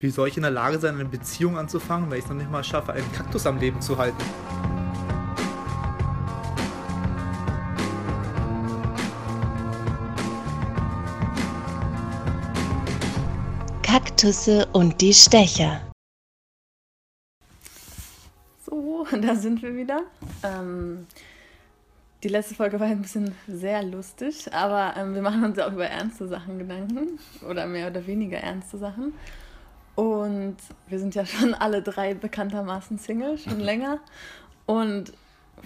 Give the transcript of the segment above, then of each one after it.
Wie soll ich in der Lage sein, eine Beziehung anzufangen, wenn ich es noch nicht mal schaffe, einen Kaktus am Leben zu halten? Kaktusse und die Stecher. So, da sind wir wieder. Ähm, die letzte Folge war ein bisschen sehr lustig, aber ähm, wir machen uns ja auch über ernste Sachen Gedanken oder mehr oder weniger ernste Sachen. Und wir sind ja schon alle drei bekanntermaßen Single, schon länger. Und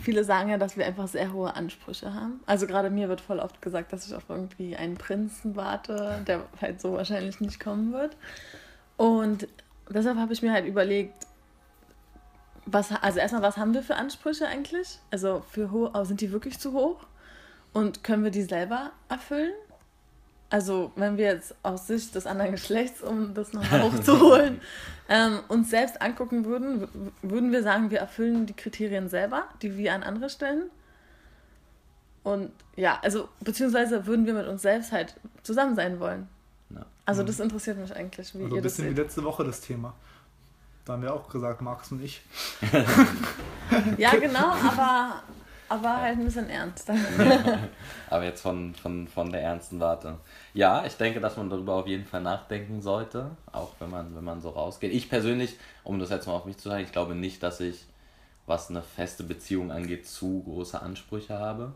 viele sagen ja, dass wir einfach sehr hohe Ansprüche haben. Also gerade mir wird voll oft gesagt, dass ich auf irgendwie einen Prinzen warte, der halt so wahrscheinlich nicht kommen wird. Und deshalb habe ich mir halt überlegt, was, also erstmal, was haben wir für Ansprüche eigentlich? Also für hoch, sind die wirklich zu hoch? Und können wir die selber erfüllen? Also wenn wir jetzt aus Sicht des anderen Geschlechts, um das nochmal hochzuholen, ähm, uns selbst angucken würden, würden wir sagen, wir erfüllen die Kriterien selber, die wir an andere stellen. Und ja, also beziehungsweise würden wir mit uns selbst halt zusammen sein wollen. Ja. Also das interessiert mich eigentlich, wie also ihr das seht. ein bisschen wie letzte Woche das Thema. Da haben wir auch gesagt, Max und ich. ja, genau, aber aber halt ein bisschen ernst. aber jetzt von, von, von der ernsten Warte. Ja, ich denke, dass man darüber auf jeden Fall nachdenken sollte, auch wenn man, wenn man so rausgeht. Ich persönlich, um das jetzt mal auf mich zu sagen, ich glaube nicht, dass ich, was eine feste Beziehung angeht, zu große Ansprüche habe.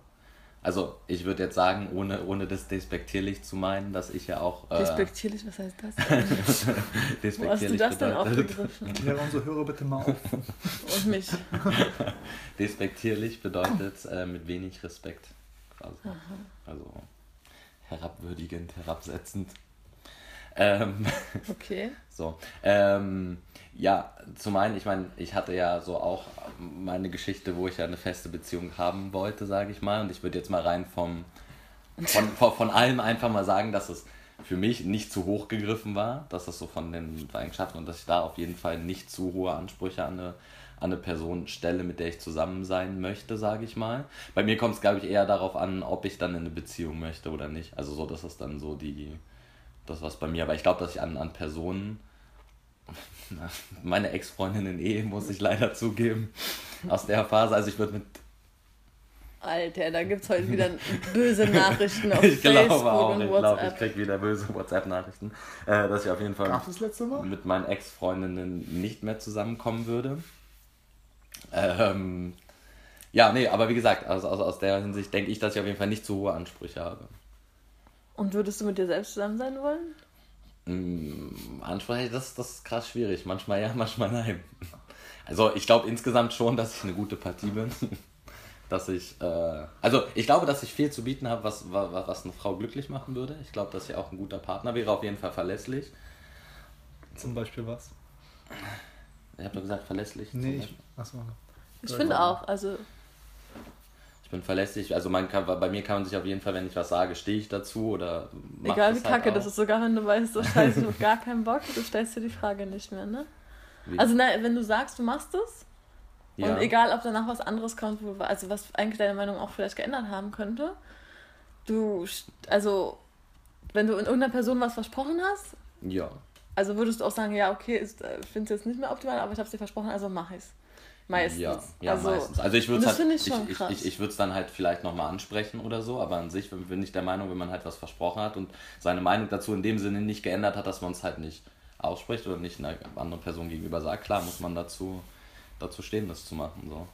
Also ich würde jetzt sagen, ohne, ohne das despektierlich zu meinen, dass ich ja auch... Äh, despektierlich, was heißt das? despektierlich Wo hast du das denn aufgegriffen? Klär unsere Hörer bitte mal auf. Und mich. despektierlich bedeutet äh, mit wenig Respekt. Quasi. Also herabwürdigend, herabsetzend. Ähm, okay. So. Ähm, ja, zum einen, ich meine, ich hatte ja so auch meine Geschichte, wo ich ja eine feste Beziehung haben wollte, sage ich mal. Und ich würde jetzt mal rein vom, von, von, von allem einfach mal sagen, dass es für mich nicht zu hoch gegriffen war, dass das so von den Eigenschaften und dass ich da auf jeden Fall nicht zu hohe Ansprüche an eine, an eine Person stelle, mit der ich zusammen sein möchte, sage ich mal. Bei mir kommt es, glaube ich, eher darauf an, ob ich dann in eine Beziehung möchte oder nicht. Also so, dass es dann so die, das was bei mir, aber ich glaube, dass ich an, an Personen meine Ex-Freundin in Ehe, muss ich leider zugeben, aus der Phase. Also ich würde mit. Alter, da gibt es heute wieder böse Nachrichten auf ich Facebook auch, und ich WhatsApp. Glaub, ich krieg wieder böse WhatsApp-Nachrichten, äh, dass ich auf jeden Fall mit meinen Ex-Freundinnen nicht mehr zusammenkommen würde. Ähm, ja, nee, aber wie gesagt, also, also aus der Hinsicht denke ich, dass ich auf jeden Fall nicht zu hohe Ansprüche habe. Und würdest du mit dir selbst zusammen sein wollen? Mm, manchmal, das, das ist krass schwierig. Manchmal ja, manchmal nein. Also ich glaube insgesamt schon, dass ich eine gute Partie bin. dass ich, äh, also ich glaube, dass ich viel zu bieten habe, was, was, was eine Frau glücklich machen würde. Ich glaube, dass ich auch ein guter Partner wäre, auf jeden Fall verlässlich. Zum Beispiel was? Ich habe doch gesagt verlässlich. Nee, ich, achso. Ich finde auch, also ich bin verlässlich. Also man kann, bei mir kann man sich auf jeden Fall, wenn ich was sage, stehe ich dazu oder Egal wie halt kacke auch. das ist, sogar wenn du weißt, so scheiße, du hast gar keinen Bock, du stellst dir die Frage nicht mehr, ne? Wie? Also na, wenn du sagst, du machst es ja. und egal, ob danach was anderes kommt, wo, also was eigentlich deine Meinung auch vielleicht geändert haben könnte, du, also wenn du in irgendeiner Person was versprochen hast, ja. Also würdest du auch sagen, ja, okay, ich äh, finde es jetzt nicht mehr optimal, aber ich habe es dir versprochen, also mach ich es. Meistens. Ja, ja also, meistens. Also ich würde es halt, ich, ich, ich, ich würde es dann halt vielleicht nochmal ansprechen oder so, aber an sich bin ich der Meinung, wenn man halt was versprochen hat und seine Meinung dazu in dem Sinne nicht geändert hat, dass man es halt nicht ausspricht oder nicht einer anderen Person gegenüber sagt, klar muss man dazu, dazu stehen, das zu machen. So.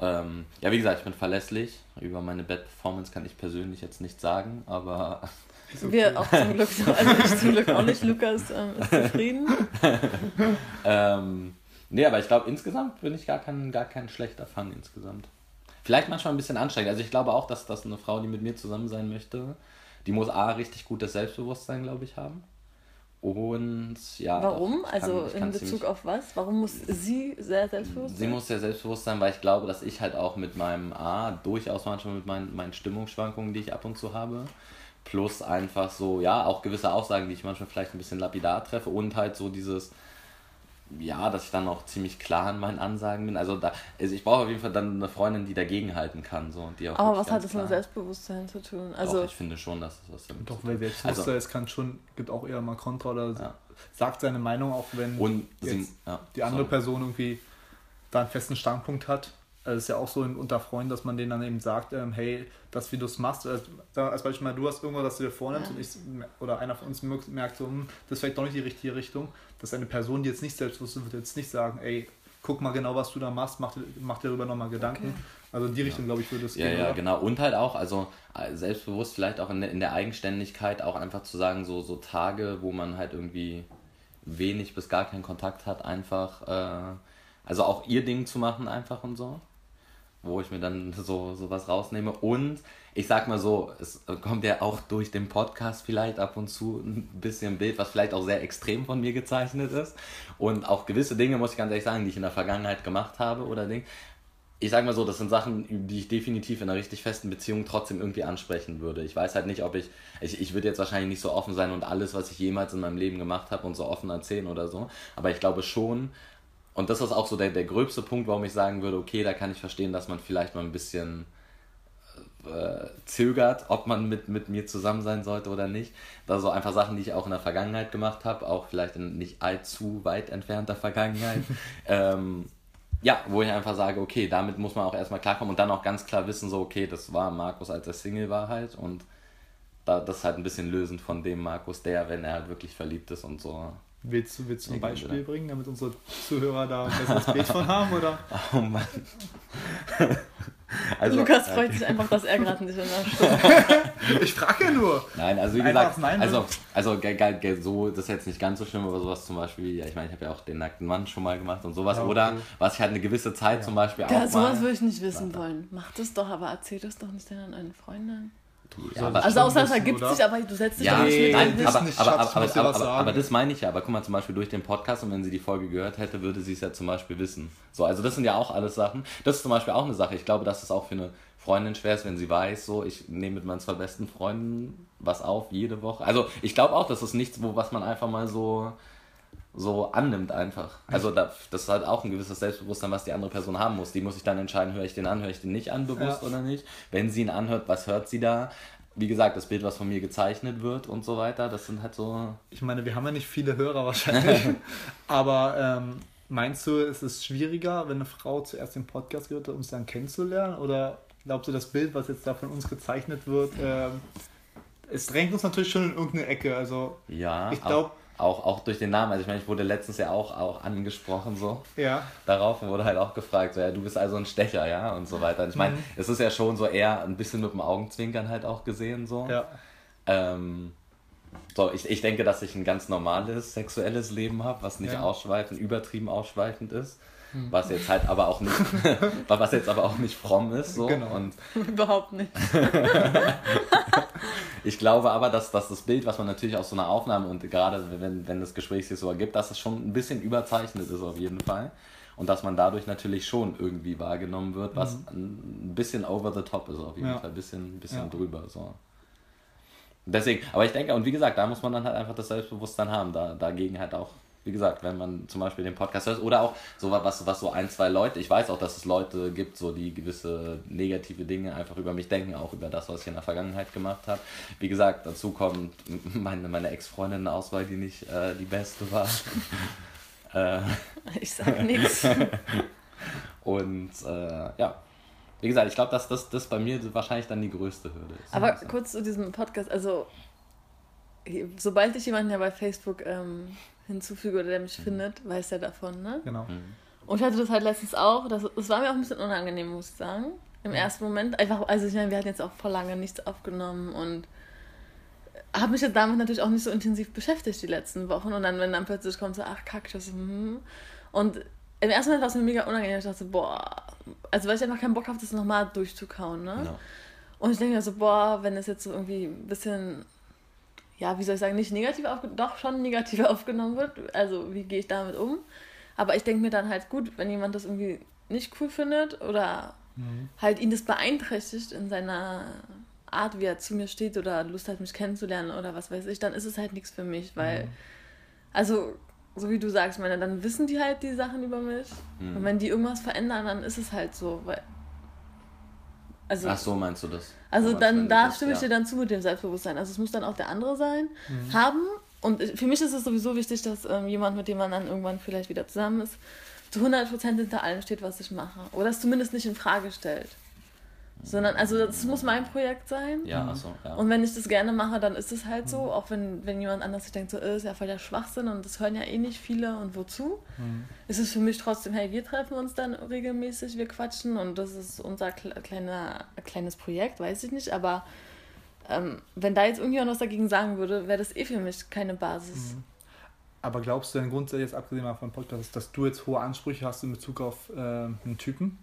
Ähm, ja, wie gesagt, ich bin verlässlich. Über meine Bad-Performance kann ich persönlich jetzt nicht sagen, aber. Okay. Wir auch zum Glück so. Also ich zum Glück auch nicht. Lukas ähm, ist zufrieden. ähm, Nee, aber ich glaube, insgesamt bin ich gar kein, gar kein schlechter Fang insgesamt. Vielleicht manchmal ein bisschen anstrengend. Also ich glaube auch, dass, dass eine Frau, die mit mir zusammen sein möchte, die muss A, richtig gutes Selbstbewusstsein, glaube ich, haben. Und ja. Warum? Kann, also in Bezug auf was? Warum muss sie sehr selbstbewusst sein? Sie muss sehr selbstbewusst sein, weil ich glaube, dass ich halt auch mit meinem A durchaus manchmal mit meinen, meinen Stimmungsschwankungen, die ich ab und zu habe, plus einfach so, ja, auch gewisse Aussagen, die ich manchmal vielleicht ein bisschen lapidar treffe und halt so dieses, ja, dass ich dann auch ziemlich klar in meinen Ansagen bin. Also, da, also ich brauche auf jeden Fall dann eine Freundin, die dagegenhalten kann. So, die auch Aber was hat das mit Selbstbewusstsein zu tun? Also Doch, ich finde schon, dass es was damit Doch, weil Selbstbewusstsein also, es kann schon, gibt auch eher mal Kontra oder ja. sagt seine Meinung, auch wenn Und jetzt sie, ja, die andere sorry. Person irgendwie da einen festen Standpunkt hat. Also Es ist ja auch so unter Freunden, dass man denen dann eben sagt, ähm, hey, das wie du es machst, als, da- als Beispiel mal, du hast irgendwas, das du dir vornimmst Ja. und ich oder einer von uns merkt, so, hm, das ist vielleicht doch nicht die richtige Richtung, dass eine Person, die jetzt nicht selbstbewusst ist, wird jetzt nicht sagen, ey, guck mal genau, was du da machst, mach, dir- mach dir darüber nochmal Gedanken. Okay. Also in die Richtung, glaube ich, würde es Ja, gehen. ja, oder? genau. Und halt auch, also äh, selbstbewusst vielleicht auch in der, in der Eigenständigkeit auch einfach zu sagen, so, so Tage, wo man halt irgendwie wenig bis gar keinen Kontakt hat, einfach, äh, also auch ihr Ding zu machen einfach und so. Wo ich mir dann so, was rausnehme. Und ich sag mal so, es kommt ja auch durch den Podcast vielleicht ab und zu ein bisschen Bild, was vielleicht auch sehr extrem von mir gezeichnet ist. Und auch gewisse Dinge, muss ich ganz ehrlich sagen, die ich in der Vergangenheit gemacht habe oder Ding. Ich sag mal so, das sind Sachen, die ich definitiv in einer richtig festen Beziehung trotzdem irgendwie ansprechen würde. Ich weiß halt nicht, ob ich, ich, ich würde jetzt wahrscheinlich nicht so offen sein und alles, was ich jemals in meinem Leben gemacht habe und so offen erzählen oder so. Aber ich glaube schon, und das ist auch so der, der gröbste Punkt, warum ich sagen würde, okay, da kann ich verstehen, dass man vielleicht mal ein bisschen äh, zögert, ob man mit, mit mir zusammen sein sollte oder nicht. Das so einfach Sachen, die ich auch in der Vergangenheit gemacht habe, auch vielleicht in nicht allzu weit entfernter Vergangenheit. ähm, ja, wo ich einfach sage, okay, damit muss man auch erstmal klarkommen und dann auch ganz klar wissen, so, okay, das war Markus, als er Single war halt und da, das ist halt ein bisschen lösend von dem Markus, der, wenn er halt wirklich verliebt ist und so. Willst du, willst du ein Beispiel oder? bringen, damit unsere Zuhörer da ein besseres Bild von haben? Oder? Oh Mann. also, Lukas freut sich einfach, dass er gerade nicht in der Stunde Ich frage ja nur. Nein, also wie gesagt, nein, also, also so, das ist jetzt nicht ganz so schlimm, aber sowas zum Beispiel, ja, ich meine, ich habe ja auch den nackten Mann schon mal gemacht und sowas. Ja, okay. Oder was ich halt eine gewisse Zeit zum Beispiel auch Ja, sowas würde ich nicht wissen wollen. Mach das doch, aber erzähl das doch nicht deinen einen Freunden. Ja, aber- Also außer es ergibt oder? sich, aber du setzt dich Ja, nicht mit nein, aber, nicht, aber, aber, aber, aber, aber das meine ich ja. Aber guck mal, zum Beispiel durch den Podcast und wenn sie die Folge gehört hätte, würde sie es ja zum Beispiel wissen. So, also das sind ja auch alles Sachen. Das ist zum Beispiel auch eine Sache. Ich glaube, dass es auch für eine Freundin schwer ist, wenn sie weiß, so, ich nehme mit meinen zwei besten Freunden was auf, jede Woche. Also ich glaube auch, das ist nichts, wo, was man einfach mal so so annimmt einfach. Also da, das ist halt auch ein gewisses Selbstbewusstsein, was die andere Person haben muss. Die muss sich dann entscheiden, höre ich den an, höre ich den nicht an, bewusst Ja. oder nicht. Wenn sie ihn anhört, was hört sie da? Wie gesagt, das Bild, was von mir gezeichnet wird und so weiter, das sind halt so... Ich meine, wir haben ja nicht viele Hörer wahrscheinlich. aber ähm, meinst du, ist es schwieriger, wenn eine Frau zuerst den Podcast gehört hat, um es dann kennenzulernen? Oder glaubst du, das Bild, was jetzt da von uns gezeichnet wird, ähm, es drängt uns natürlich schon in irgendeine Ecke. Also, Ja, Ich glaub- auch, auch, durch den Namen. Also ich meine, ich wurde letztens ja auch, auch angesprochen so ja. darauf wurde halt auch gefragt, so, ja, du bist also ein Stecher, ja, und so weiter. Und ich meine, Mhm. es ist ja schon so eher ein bisschen mit dem Augenzwinkern halt auch gesehen so. Ja. Ähm, so, ich, ich denke, dass ich ein ganz normales sexuelles Leben habe, was nicht Ja. ausschweifend, übertrieben ausschweifend ist. Was jetzt halt aber auch nicht, was jetzt aber auch nicht fromm ist. So. Genau. Und Überhaupt nicht. ich glaube aber, dass, dass das Bild, was man natürlich aus so einer Aufnahme und gerade wenn, wenn das Gespräch sich so ergibt, dass es schon ein bisschen überzeichnet ist auf jeden Fall. Und dass man dadurch natürlich schon irgendwie wahrgenommen wird, was ein bisschen over the top ist auf jeden Mhm. Ja. Fall, ein bisschen, ein bisschen Ja. drüber. So. Deswegen, aber ich denke, und wie gesagt, da muss man dann halt einfach das Selbstbewusstsein haben, da, dagegen halt auch, wie gesagt, wenn man zum Beispiel den Podcast hört oder auch so was, was so ein, zwei Leute, ich weiß auch, dass es Leute gibt, so die gewisse negative Dinge einfach über mich denken, auch über das, was ich in der Vergangenheit gemacht habe. Wie gesagt, dazu kommt meine, meine Ex-Freundin-Auswahl, die nicht äh, die beste war. äh, Ich sag nichts. und äh, ja, wie gesagt, ich glaube, dass das, das bei mir wahrscheinlich dann die größte Hürde ist. Aber kurz zu diesem Podcast, also sobald ich jemanden ja bei Facebook ähm, hinzufüge oder der mich findet, weiß er davon, ne? Genau. Mhm. Und ich hatte das halt letztens auch, das, das war mir auch ein bisschen unangenehm, muss ich sagen. Im ersten Moment. Einfach, also ich meine, wir hatten jetzt auch vor lange nichts aufgenommen und habe mich jetzt damit natürlich auch nicht so intensiv beschäftigt die letzten Wochen. Und dann, wenn dann plötzlich kommt so, ach kack, das hm. Und im ersten Moment war es mir mega unangenehm. Ich dachte, so, boah, also weil ich einfach keinen Bock habe, das nochmal durchzukauen, ne? Ja. Und ich denke mir so, boah, wenn es jetzt so irgendwie ein bisschen, ja, wie soll ich sagen, nicht negativ aufgenommen, doch schon negativ aufgenommen wird. Also, wie gehe ich damit um? Aber ich denke mir dann halt, gut, wenn jemand das irgendwie nicht cool findet oder halt ihn das beeinträchtigt in seiner Art, wie er zu mir steht oder Lust hat, mich kennenzulernen oder was weiß ich, dann ist es halt nichts für mich, weil, also, so wie du sagst, meine, dann wissen die halt die Sachen über mich. Mhm. Und wenn die irgendwas verändern, dann ist es halt so, weil. Also, Ach so, meinst du das? also dann, da stimme ich ja. dir dann zu mit dem Selbstbewusstsein. Also es muss dann auch der andere sein, haben, und für mich ist es sowieso wichtig, dass ähm, jemand, mit dem man dann irgendwann vielleicht wieder zusammen ist, zu 100% hinter allem steht, was ich mache. Oder es zumindest nicht in Frage stellt. Sondern, also das muss mein Projekt sein. Ja, achso, ja. Und wenn ich das gerne mache, dann ist es halt so. Auch wenn, wenn jemand anders sich denkt, so, äh, ist ja voll der Schwachsinn und das hören ja eh nicht viele und wozu. Mhm. Ist es für mich trotzdem, hey, wir treffen uns dann regelmäßig, wir quatschen und das ist unser kle- kleiner, kleines Projekt, weiß ich nicht. Aber ähm, wenn da jetzt irgendjemand was dagegen sagen würde, wäre das eh für mich keine Basis. Mhm. Aber glaubst du denn grundsätzlich, jetzt abgesehen mal vom Podcast, dass du jetzt hohe Ansprüche hast in Bezug auf äh, einen Typen?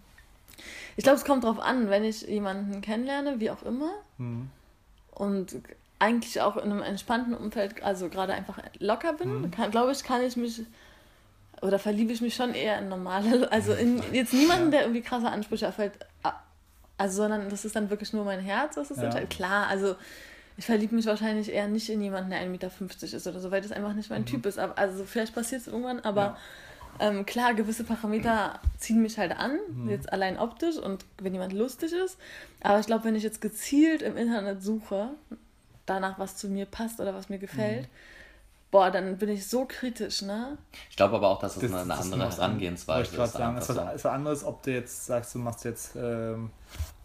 Ich glaube, es kommt drauf an, wenn ich jemanden kennenlerne, wie auch immer, Mhm. und eigentlich auch in einem entspannten Umfeld, also gerade einfach locker bin, Mhm. glaube ich, kann ich mich oder verliebe ich mich schon eher in normale, also in jetzt niemanden, der irgendwie krasse Ansprüche erfüllt, a- also sondern das ist dann wirklich nur mein Herz, das ist Ja. Klar, also ich verliebe mich wahrscheinlich eher nicht in jemanden, der 1,50 Meter ist oder so, weil das einfach nicht mein Typ ist. Also vielleicht passiert es irgendwann, aber Ja. Ähm, klar, gewisse Parameter ziehen mich halt an, jetzt allein optisch und wenn jemand lustig ist. Aber ich glaube, wenn ich jetzt gezielt im Internet suche, danach, was zu mir passt oder was mir gefällt, boah, dann bin ich so kritisch, ne? Ich glaube aber auch, dass es Das- eine, eine das andere Herangehensweise Wollte ich gerade ist. sagen, ist was, ist was anderes, ob du jetzt sagst, du machst jetzt ähm,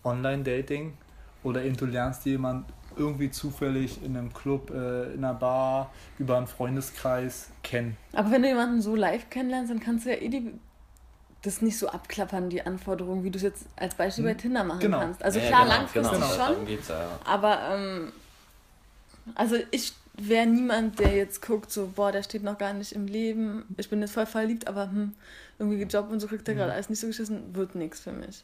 Online-Dating oder eben du lernst jemanden irgendwie zufällig in einem Club, äh, in einer Bar, über einen Freundeskreis kennen. Aber wenn du jemanden so live kennenlernst, dann kannst du ja eh die, das nicht so abklappern, die Anforderungen, wie du es jetzt als Beispiel bei Tinder machen Genau. kannst. Also Ja, klar, genau, langfristig genau, schon. Aber ähm, also ich wäre niemand, der jetzt guckt, so, boah, der steht noch gar nicht im Leben. Ich bin jetzt voll verliebt, aber hm, irgendwie Job und so kriegt er gerade alles nicht so geschissen, wird nichts für mich.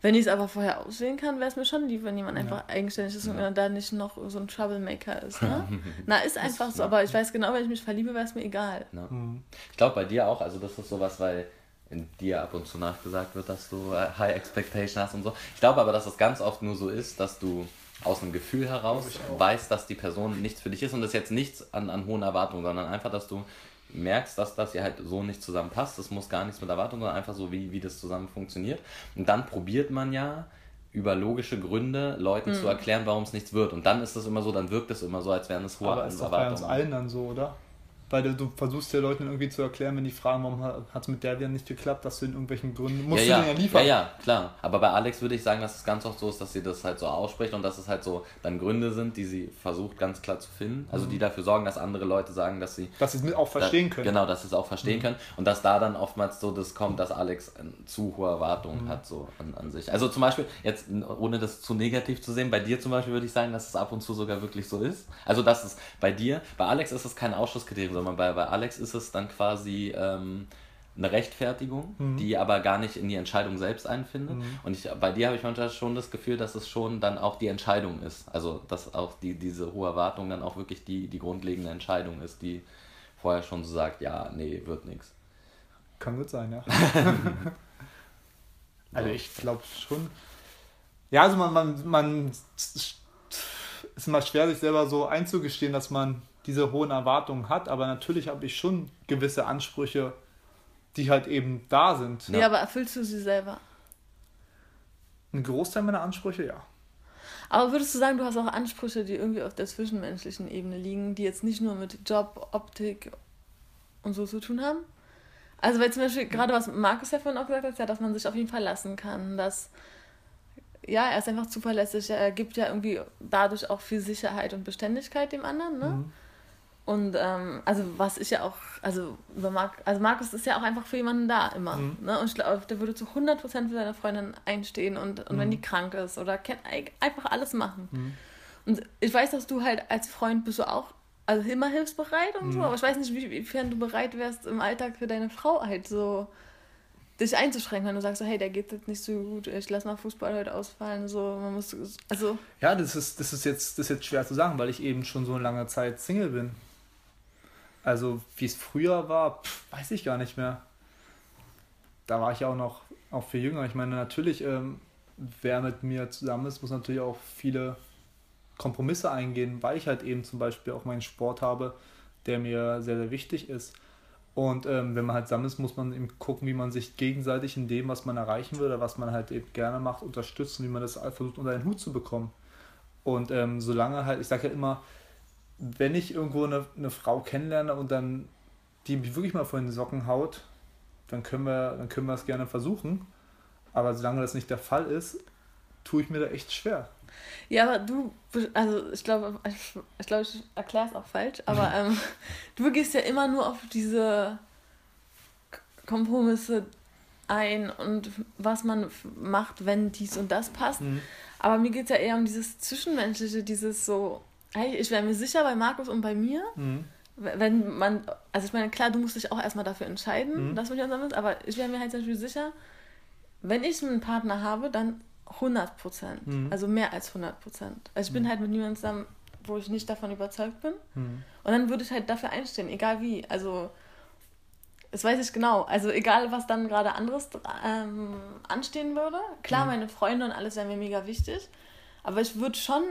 Wenn ich es aber vorher auswählen kann, wäre es mir schon lieb, wenn jemand einfach eigenständig ist und da nicht noch so ein Troublemaker ist. Ne? Na, ist einfach so, aber ich weiß genau, wenn ich mich verliebe, wäre es mir egal. Ja. Mhm. Ich glaube bei dir auch, also das ist sowas, weil in dir ab und zu nachgesagt wird, dass du äh, High Expectation hast und so. Ich glaube aber, dass es ganz oft nur so ist, dass du aus einem Gefühl heraus weißt, dass die Person nichts für dich ist und das ist jetzt nichts an, an hohen Erwartungen, sondern einfach, dass du merkst, dass das ihr halt so nicht zusammenpasst. Das muss gar nichts mit Erwartungen, sondern einfach so, wie, wie das zusammen funktioniert. Und dann probiert man ja über logische Gründe Leuten zu erklären, warum es nichts wird. Und dann ist es immer so, dann wirkt es immer so, als wären es hohe Aber ist doch bei uns Erwartungen. allen dann so, oder? Weil du, du versuchst ja Leuten irgendwie zu erklären, wenn die fragen, warum hat es mit der wieder nicht geklappt, dass du in irgendwelchen Gründen musst ja, du ja, den ja liefern. ja, ja, klar. Aber bei Alex würde ich sagen, dass es ganz oft so ist, dass sie das halt so ausspricht und dass es halt so dann Gründe sind, die sie versucht ganz klar zu finden. Also die dafür sorgen, dass andere Leute sagen, dass sie Dass sie es auch Mhm. verstehen da, können. Mhm. Genau, dass sie es auch verstehen können. Und dass da dann oftmals so das kommt, dass Alex zu hohe Erwartungen Mhm. hat, so an, an sich. Also zum Beispiel, jetzt ohne das zu negativ zu sehen, bei dir zum Beispiel würde ich sagen, dass es ab und zu sogar wirklich so ist. Also dass es bei dir, bei Alex ist es kein Ausschlusskriterium, sondern bei, bei Alex ist es dann quasi ähm, eine Rechtfertigung, Mhm. die aber gar nicht in die Entscheidung selbst einfindet. Und ich, bei dir habe ich manchmal schon das Gefühl, dass es schon dann auch die Entscheidung ist. Also dass auch die, diese hohe Erwartung dann auch wirklich die, die grundlegende Entscheidung ist, die vorher schon so sagt, ja, nee, wird nichts. Kann gut sein, ja. also ich glaube schon. Ja, also man, man, man ist immer schwer, sich selber so einzugestehen, dass man diese hohen Erwartungen hat, aber natürlich habe ich schon gewisse Ansprüche, die halt eben da sind. Ja. aber erfüllst du sie selber? Ein Großteil meiner Ansprüche, ja. Aber würdest du sagen, du hast auch Ansprüche, die irgendwie auf der zwischenmenschlichen Ebene liegen, die jetzt nicht nur mit Job, Optik und so zu tun haben? Also, weil zum Beispiel gerade was Markus ja vorhin auch gesagt hat, ja, dass man sich auf ihn verlassen kann, dass ja, er ist einfach zuverlässig, er gibt ja irgendwie dadurch auch viel Sicherheit und Beständigkeit dem anderen, ne? Und ähm, also was ich ja auch, also über Mark, also Markus ist ja auch einfach für jemanden da immer. Ne? Und ich glaube, der würde zu 100% für seine Freundin einstehen und, und wenn die krank ist oder kennt, einfach alles machen. Und ich weiß, dass du halt als Freund bist du auch also immer hilfsbereit und so, aber ich weiß nicht, wie- wiefern du bereit wärst, im Alltag für deine Frau halt so dich einzuschränken, wenn du sagst, so, hey, der geht jetzt nicht so gut, ich lass mal Fußball heute ausfallen, so, man muss, also, Ja, das ist, das ist, jetzt, das ist jetzt schwer zu sagen, weil ich eben schon so eine lange Zeit Single bin. Also, wie es früher war, pff, weiß ich gar nicht mehr. Da war ich auch noch auch viel jünger. Ich meine, natürlich, ähm, wer mit mir zusammen ist, muss natürlich auch viele Kompromisse eingehen, weil ich halt eben zum Beispiel auch meinen Sport habe, der mir sehr, sehr wichtig ist. Und ähm, wenn man halt zusammen ist, muss man eben gucken, wie man sich gegenseitig in dem, was man erreichen oder was man halt eben gerne macht, unterstützen, wie man das versucht unter den Hut zu bekommen. Und ähm, solange halt, ich sage ja immer, wenn ich irgendwo eine, eine Frau kennenlerne und dann die mich wirklich mal vor den Socken haut, dann können wir, dann können wir es gerne versuchen. Aber solange das nicht der Fall ist, tue ich mir da echt schwer. Ja, aber du, also ich glaube, ich, glaube, ich erkläre es auch falsch, aber ähm, du gehst ja immer nur auf diese Kompromisse ein und was man macht, wenn dies und das passt. Mhm. Aber mir geht es ja eher um dieses Zwischenmenschliche, dieses so, ich wäre mir sicher bei Markus und bei mir. Mhm. Wenn man, also ich meine, klar, du musst dich auch erstmal dafür entscheiden, mhm. dass man zusammen ist, aber ich wäre mir halt zum Beispiel sicher, wenn ich einen Partner habe, dann 100 Prozent. Mhm. Also mehr als 100 Prozent. Also ich bin mhm. halt mit niemandem zusammen, wo ich nicht davon überzeugt bin. Mhm. Und dann würde ich halt dafür einstehen, egal wie. Also das weiß ich genau. Also egal, was dann gerade anderes ähm, anstehen würde. Klar, mhm. meine Freunde und alles wären mir mega wichtig. Aber ich würde schon,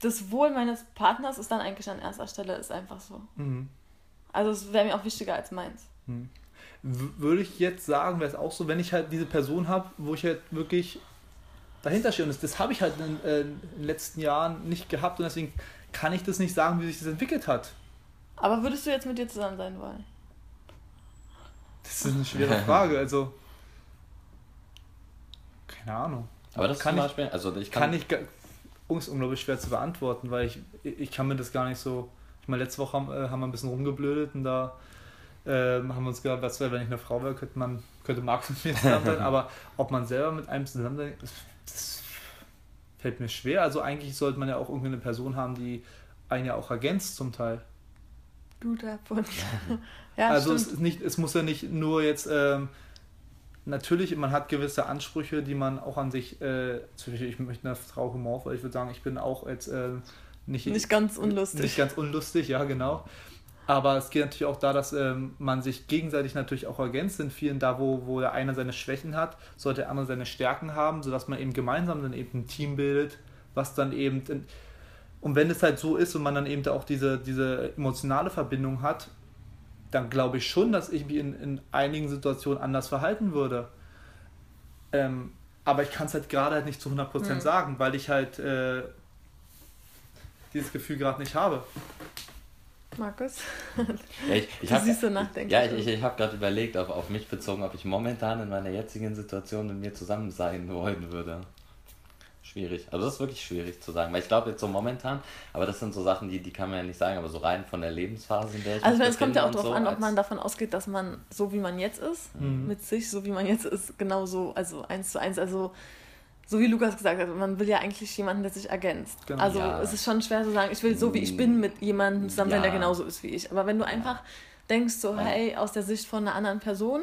das Wohl meines Partners ist dann eigentlich an erster Stelle, ist einfach so. Mhm. Also es wäre mir auch wichtiger als meins. Mhm. Würde ich jetzt sagen, wäre es auch so, wenn ich halt diese Person habe, wo ich halt wirklich dahinter stehe. Und das, das habe ich halt in, äh, in, den letzten Jahren nicht gehabt und deswegen kann ich das nicht sagen, wie sich das entwickelt hat. Aber würdest du jetzt mit dir zusammen sein wollen? Das ist eine schwere Frage. Also, keine Ahnung. Aber das kann zum Beispiel, ich, also ich kann, kann ich, ist unglaublich schwer zu beantworten, weil ich, ich kann mir das gar nicht so. Ich meine, letzte Woche haben, äh, haben wir ein bisschen rumgeblödet und da äh, haben wir uns gedacht, was wäre, wenn ich eine Frau wäre, könnte man, könnte Marx mit mir zusammen sein. Aber ob man selber mit einem zusammen sein, das, das fällt mir schwer. Also eigentlich sollte man ja auch irgendwie eine Person haben, die einen ja auch ergänzt zum Teil. Guter Punkt. Ja, also es, ist nicht, es muss ja nicht nur jetzt, ähm, natürlich, man hat gewisse Ansprüche, die man auch an sich, äh, ich möchte eine Frau Humor, weil ich würde sagen, ich bin auch jetzt äh, nicht, nicht ganz unlustig. Nicht ganz unlustig, ja, genau. Aber es geht natürlich auch da, dass ähm, man sich gegenseitig natürlich auch ergänzt in vielen, da wo, wo der eine seine Schwächen hat, sollte der andere seine Stärken haben, sodass man eben gemeinsam dann eben ein Team bildet, was dann eben, in, und wenn es halt so ist und man dann eben auch diese, diese emotionale Verbindung hat, dann glaube ich schon, dass ich mich in, in einigen Situationen anders verhalten würde. Ähm, aber ich kann es halt gerade halt nicht zu 100% mhm. sagen, weil ich halt äh, dieses Gefühl gerade nicht habe. Markus? Ja, ich, ich hab, siehst so nachdenklich. Ja, ich, ich, ich habe gerade überlegt, auf, auf mich bezogen, ob ich momentan in meiner jetzigen Situation mit mir zusammen sein wollen würde schwierig. Also das ist wirklich schwierig zu sagen, weil ich glaube jetzt so momentan, aber das sind so Sachen, die, die kann man ja nicht sagen, aber so rein von der Lebensphase, in der ich Also es kommt ja auch darauf so an, ob man davon ausgeht, dass man so wie man jetzt ist, mhm. mit sich, so wie man jetzt ist, genauso, also eins zu eins, also so wie Lukas gesagt hat, man will ja eigentlich jemanden, der sich ergänzt. Genau. Also ja. es ist schon schwer zu sagen, ich will so wie ich bin mit jemandem zusammen sein, ja. der genauso ist wie ich. Aber wenn du einfach ja. denkst so, hey, aus der Sicht von einer anderen Person,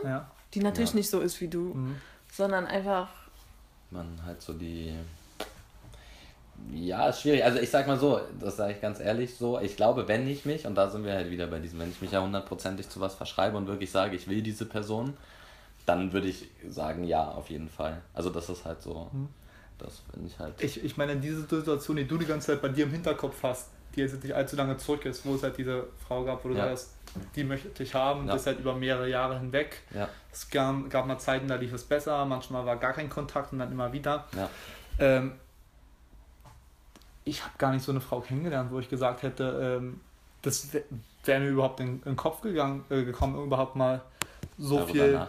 die natürlich nicht so ist wie du, mhm. sondern einfach man halt so die ja, ist schwierig. Also ich sag mal so, das sage ich ganz ehrlich so, ich glaube, wenn ich mich, und da sind wir halt wieder bei diesem, wenn ich mich ja hundertprozentig zu was verschreibe und wirklich sage, ich will diese Person, dann würde ich sagen, ja, auf jeden Fall. Also das ist halt so, hm. das finde ich halt. Ich, ich meine, in diese Situation, die du die ganze Zeit bei dir im Hinterkopf hast, die jetzt nicht allzu lange zurück ist, wo es halt diese Frau gab, wo du ja. sagst, die möchte ich haben, ja. das halt über mehrere Jahre hinweg. Ja. Es gab, gab mal Zeiten, da lief es besser, manchmal war gar kein Kontakt und dann immer wieder. Ja. Ähm, ich habe gar nicht so eine Frau kennengelernt, wo ich gesagt hätte, ähm, das wäre mir überhaupt in, in den Kopf gegangen, äh, gekommen, überhaupt mal so viel,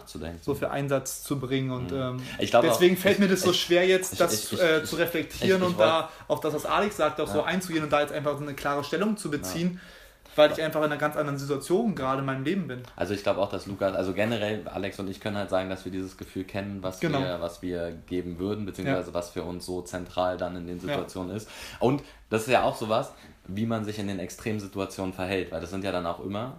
so viel Einsatz zu bringen. Und mhm. ähm, deswegen auch, fällt mir das so ich, schwer, jetzt ich, das ich, äh, zu reflektieren und da auf das, was Alex sagt, auch ja. so einzugehen und da jetzt einfach so eine klare Stellung zu beziehen. Ja weil ich einfach in einer ganz anderen Situation gerade in meinem Leben bin. Also ich glaube auch, dass Lukas, also generell Alex und ich können halt sagen, dass wir dieses Gefühl kennen, was, genau. wir, was wir geben würden, beziehungsweise ja. was für uns so zentral dann in den Situationen ja. ist. Und das ist ja auch sowas, wie man sich in den Extremsituationen verhält, weil das sind ja dann auch immer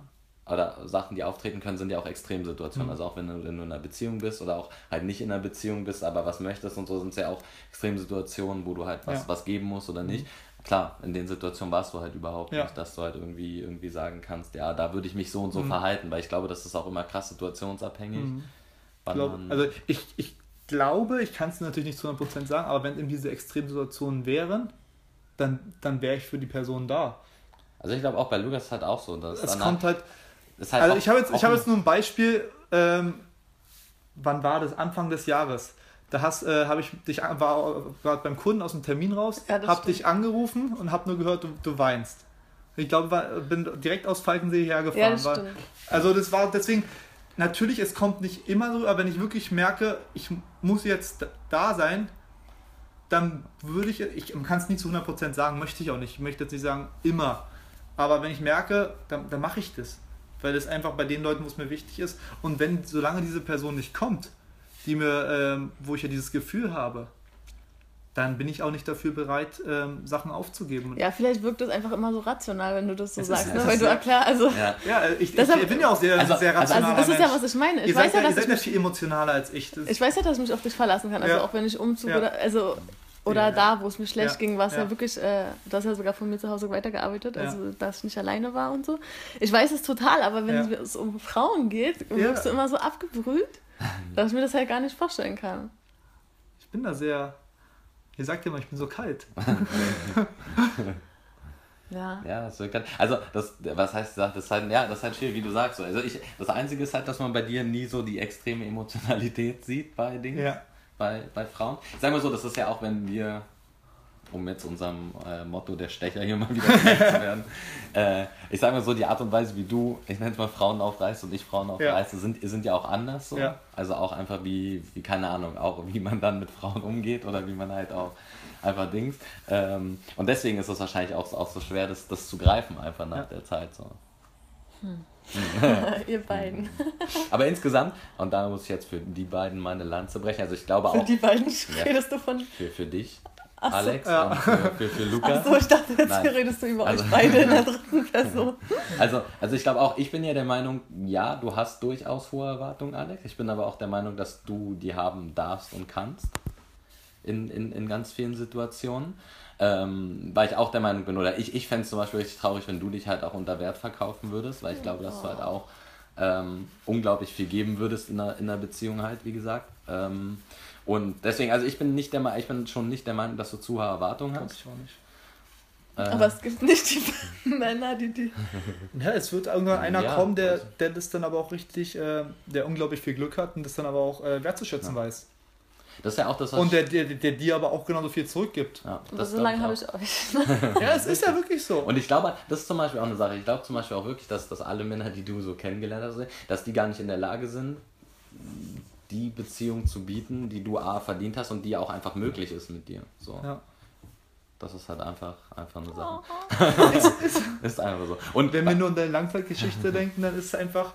oder Sachen, die auftreten können, sind ja auch Extremsituationen. Mhm. Also auch wenn du, wenn du in einer Beziehung bist oder auch halt nicht in einer Beziehung bist, aber was möchtest und so, sind es ja auch Extremsituationen, wo du halt was, ja. was geben musst oder nicht. Mhm klar, in den Situationen warst du halt überhaupt ja. nicht, dass du halt irgendwie, irgendwie sagen kannst, ja, da würde ich mich so und so mhm. verhalten, weil ich glaube, das ist auch immer krass situationsabhängig. Mhm. Glaub, also ich, ich glaube, ich kann es natürlich nicht zu 100% sagen, aber wenn eben diese Extremsituationen wären, dann, dann wäre ich für die Person da. Also ich glaube auch bei Lukas halt auch so. Dass es kommt halt, halt also ich habe jetzt, hab jetzt nur ein Beispiel, ähm, wann war das? Anfang des Jahres. Da hast, äh, habe ich dich war, war beim Kunden aus dem Termin raus, ja, habe dich angerufen und habe nur gehört, du, du weinst. Ich glaube, war, bin direkt aus Falkensee hergefahren. Ja, das war, also das war deswegen, natürlich, es kommt nicht immer so, aber wenn ich wirklich merke, ich muss jetzt da sein, dann würde ich, ich kann es nie zu 100% sagen, möchte ich auch nicht. Ich möchte jetzt nicht sagen, immer. Aber wenn ich merke, dann, dann mache ich das. Weil das einfach bei den Leuten, wo es mir wichtig ist. Und wenn, solange diese Person nicht kommt, die mir, ähm, wo ich ja dieses Gefühl habe, dann bin ich auch nicht dafür bereit, ähm, Sachen aufzugeben. Ja, vielleicht wirkt das einfach immer so rational, wenn du das so Es sagst, ne? ist Weil du ja- erklar, also, Ja. Ja, ich, Deshalb- ich bin ja auch sehr, Also- sehr also- rational. also das ist ja, was ich meine. Ich ihr weiß seid ja, dass seid ich ja mich, viel emotionaler als ich. Das ich weiß ja, dass ich mich auf dich verlassen kann. Also Ja. auch wenn ich Umzug Ja. oder, also, oder Ja. da, wo es mir schlecht Ja. ging, war es ja. Ja. wirklich, äh, du hast ja sogar von mir zu Hause weitergearbeitet, Ja. also dass ich nicht alleine war und so. Ich weiß es total, aber wenn Ja. es um Frauen geht, wirkst du immer so abgebrüht, dass ich mir das halt gar nicht vorstellen kann. ich bin da sehr. Ihr sagt ja immer, ich bin so kalt. Ja. Ja, das halt. Also, das, was heißt das? ist halt, ja, das ist halt schwierig, wie du sagst. so. Also, ich, das Einzige ist halt, dass man bei dir nie so die extreme Emotionalität sieht bei Dingen, Ja. bei, bei Frauen. Sagen wir so, das ist ja auch, wenn wir, um jetzt unserem äh, Motto der Stecher hier mal wieder gerecht zu werden, äh, ich sage mal so, die Art und Weise, wie du, ich nenne es mal Frauen aufreißt und ich Frauen aufreiße, sind, sind ja auch anders so. Ja. Also auch einfach wie, wie, keine Ahnung, auch wie man dann mit Frauen umgeht oder wie man halt auch einfach Dings. Ähm, und deswegen ist es wahrscheinlich auch, auch so schwer, das, das zu greifen, einfach nach Ja. der Zeit. So. Ihr beiden. Aber insgesamt, und da muss ich jetzt für die beiden meine Lanze brechen, also ich glaube Für auch die beiden Ja. redest du von. für, für dich, Ach so. Alex, Ja. und für, für, für Luca. Achso, ich dachte, jetzt Nein. redest du über Also- euch beide in der dritten Person. Also, also ich glaube auch, ich bin ja der Meinung, ja, du hast durchaus hohe Erwartungen, Alex. Ich bin aber auch der Meinung, dass du die haben darfst und kannst. In, in, in ganz vielen Situationen. Ähm, weil ich auch der Meinung bin, oder ich, ich fände es zum Beispiel richtig traurig, wenn du dich halt auch unter Wert verkaufen würdest, weil ich glaube, dass du halt auch ähm, unglaublich viel geben würdest in einer, in einer Beziehung halt, wie gesagt. Ähm, und deswegen, also ich bin nicht der Me- ich bin schon nicht der Meinung, dass du zu hohe Erwartungen Weiß hast. ich auch nicht. Äh, Aber es gibt nicht die Männer, die die. Ja, es wird irgendwann einer Ja, kommen, der, also- der das dann aber auch richtig, äh, der unglaublich viel Glück hat und das dann aber auch äh, wertzuschätzen weiß. das ist ja auch das, was Und der, der, der dir aber auch genauso viel zurückgibt. ja, das so lange habe ich euch. Ja, es ist ja wirklich so. Und ich glaube, das ist zum Beispiel auch eine Sache. Ich glaube zum Beispiel auch wirklich, dass, dass alle Männer, die du so kennengelernt hast, dass die gar nicht in der Lage sind, die Beziehung zu bieten, die du A verdient hast und die auch einfach möglich ist mit dir. So. ja. Das ist halt einfach, einfach eine Oh. Sache. ist einfach so. Und Wenn wir nur an deine Langzeitgeschichte denken, dann ist es einfach,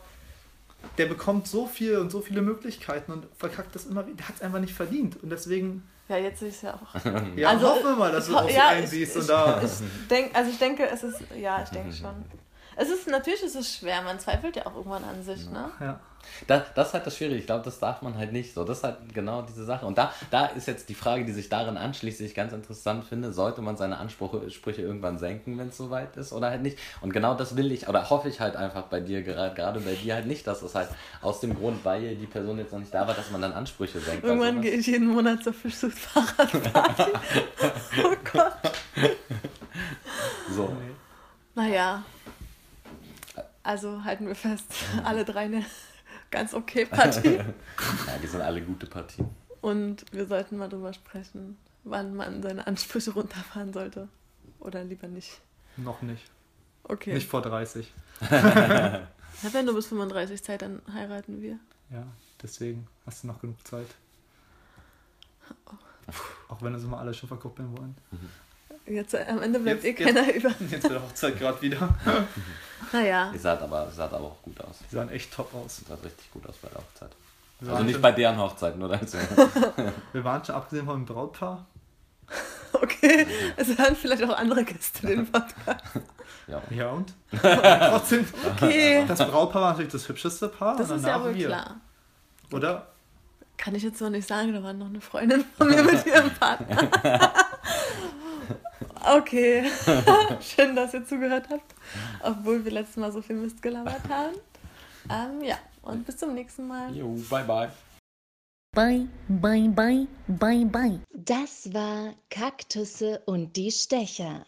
der bekommt so viel und so viele Möglichkeiten und verkackt das immer wieder. Der hat es einfach nicht verdient. Und deswegen, Ja, jetzt sehe ich es ja auch. ja, Also, hoffen wir mal, dass du ich auch so ja, einsiehst ich- und da. Ich denk, also ich denke, es ist, ja, ich denke schon. Es ist, natürlich ist es schwer, man zweifelt ja auch irgendwann an sich, ne? Ja. Das, das ist halt das Schwierige. Ich glaube, das darf man halt nicht so. Das ist halt genau diese Sache. Und da, da ist jetzt die Frage, die sich darin anschließt, die ich ganz interessant finde. Sollte man seine Ansprüche Sprüche irgendwann senken, wenn es soweit ist oder halt nicht? Und genau das will ich oder hoffe ich halt einfach bei dir, gerade gerade bei dir halt nicht, dass es halt aus dem Grund, weil die Person jetzt noch nicht da war, dass man dann Ansprüche senkt. Irgendwann Also, gehe ich jeden Monat zur Fischsucht-Fahrradparty. oh Gott. so. Naja. Also halten wir fest, alle drei eine ganz okay Party. Ja, die sind alle gute Partien. Und wir sollten mal drüber sprechen, wann man seine Ansprüche runterfahren sollte. Oder lieber nicht. Noch nicht. Okay. Nicht vor 30. Na, wenn du bis 35 Zeit, dann heiraten wir. Ja, deswegen hast du noch genug Zeit. Auch wenn das immer alle schon verkuppeln wollen. Jetzt äh, am Ende bleibt Jetzt- eh keiner über. Jetzt wird die Hochzeit gerade wieder. Naja. Die sah aber, sah aber auch gut aus. Die sahen echt top aus. Die sah richtig gut aus bei der Hochzeit. Wir Also waren nicht schon- bei deren Hochzeit, nur dazu. Wir waren schon abgesehen vom Brautpaar. Okay. Es hören vielleicht auch andere Gäste den Podcast. Ja. Ja und? Trotzdem, Okay. das Brautpaar war natürlich das hübscheste Paar. Das ist ja wohl wir. klar. Oder? Kann ich jetzt noch nicht sagen, da war noch eine Freundin von mir mit ihrem Partner. Okay. Schön, dass ihr zugehört habt. Obwohl wir letztes Mal so viel Mist gelabert haben. Ähm, ja, und bis zum nächsten Mal. Jo, bye bye. Bye, bye, bye, bye, bye. Das war Kaktusse und die Stecher.